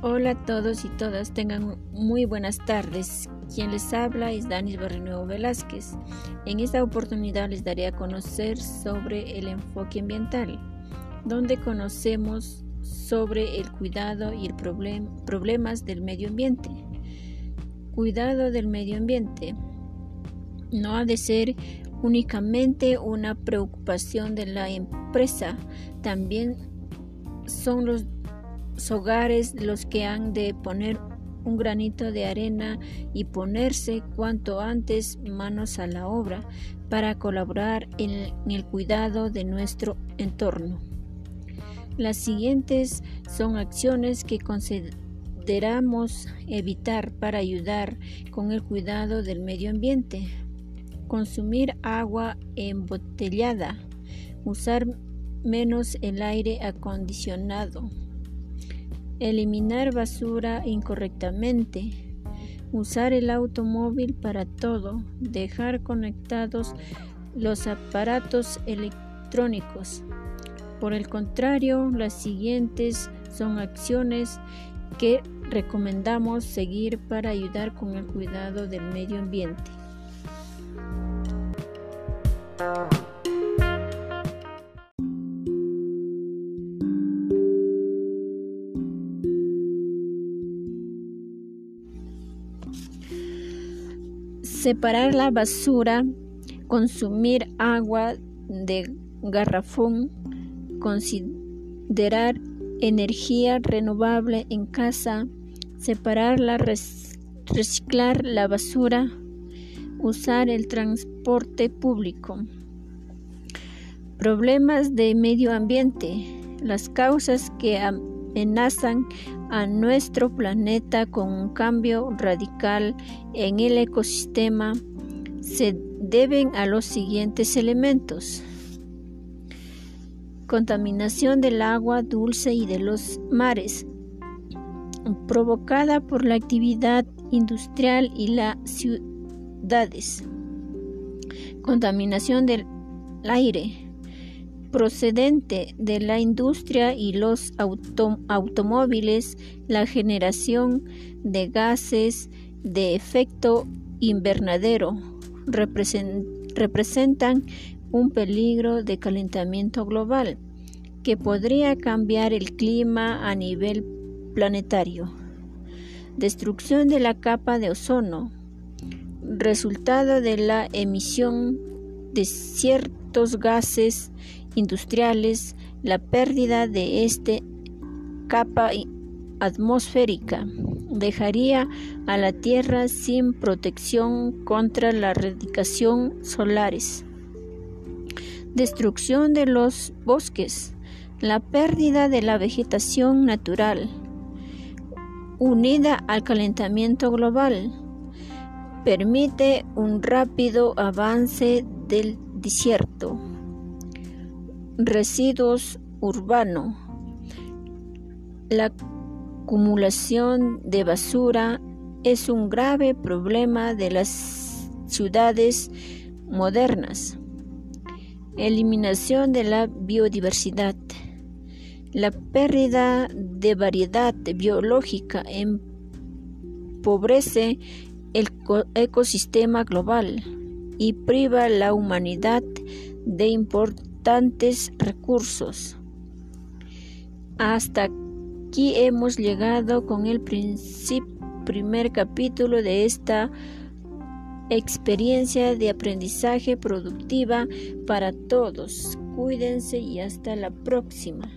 Hola a todos y todas, tengan muy buenas tardes. Quien les habla es Danis Barrenuevo Velázquez. En esta oportunidad les daré a conocer sobre el enfoque ambiental, donde conocemos sobre el cuidado y el problem problemas del medio ambiente. Cuidado del medio ambiente no ha de ser únicamente una preocupación de la empresa, también son los hogares los que han de poner un granito de arena y ponerse cuanto antes manos a la obra para colaborar en el cuidado de nuestro entorno. Las siguientes son acciones que consideramos evitar para ayudar con el cuidado del medio ambiente. Consumir agua embotellada. Usar menos el aire acondicionado eliminar basura incorrectamente, usar el automóvil para todo, dejar conectados los aparatos electrónicos. Por el contrario, las siguientes son acciones que recomendamos seguir para ayudar con el cuidado del medio ambiente. Separar la basura, consumir agua de garrafón, considerar energía renovable en casa, separar la reciclar la basura, usar el transporte público. Problemas de medio ambiente. Las causas que amenazan a nuestro planeta con un cambio radical en el ecosistema se deben a los siguientes elementos. Contaminación del agua dulce y de los mares, provocada por la actividad industrial y las ciudades. Contaminación del aire, procedente de la industria y los automóviles, la generación de gases de efecto invernadero representan un peligro de calentamiento global que podría cambiar el clima a nivel planetario. Destrucción de la capa de ozono, resultado de la emisión de ciertos gases industriales, la pérdida de esta capa atmosférica dejaría a la Tierra sin protección contra la radiación solares. Destrucción de los bosques, la pérdida de la vegetación natural, unida al calentamiento global, permite un rápido avance del desierto residuos urbanos. La acumulación de basura es un grave problema de las ciudades modernas. Eliminación de la biodiversidad. La pérdida de variedad biológica empobrece el ecosistema global y priva a la humanidad de importancia recursos. Hasta aquí hemos llegado con el primer capítulo de esta experiencia de aprendizaje productiva para todos. Cuídense y hasta la próxima.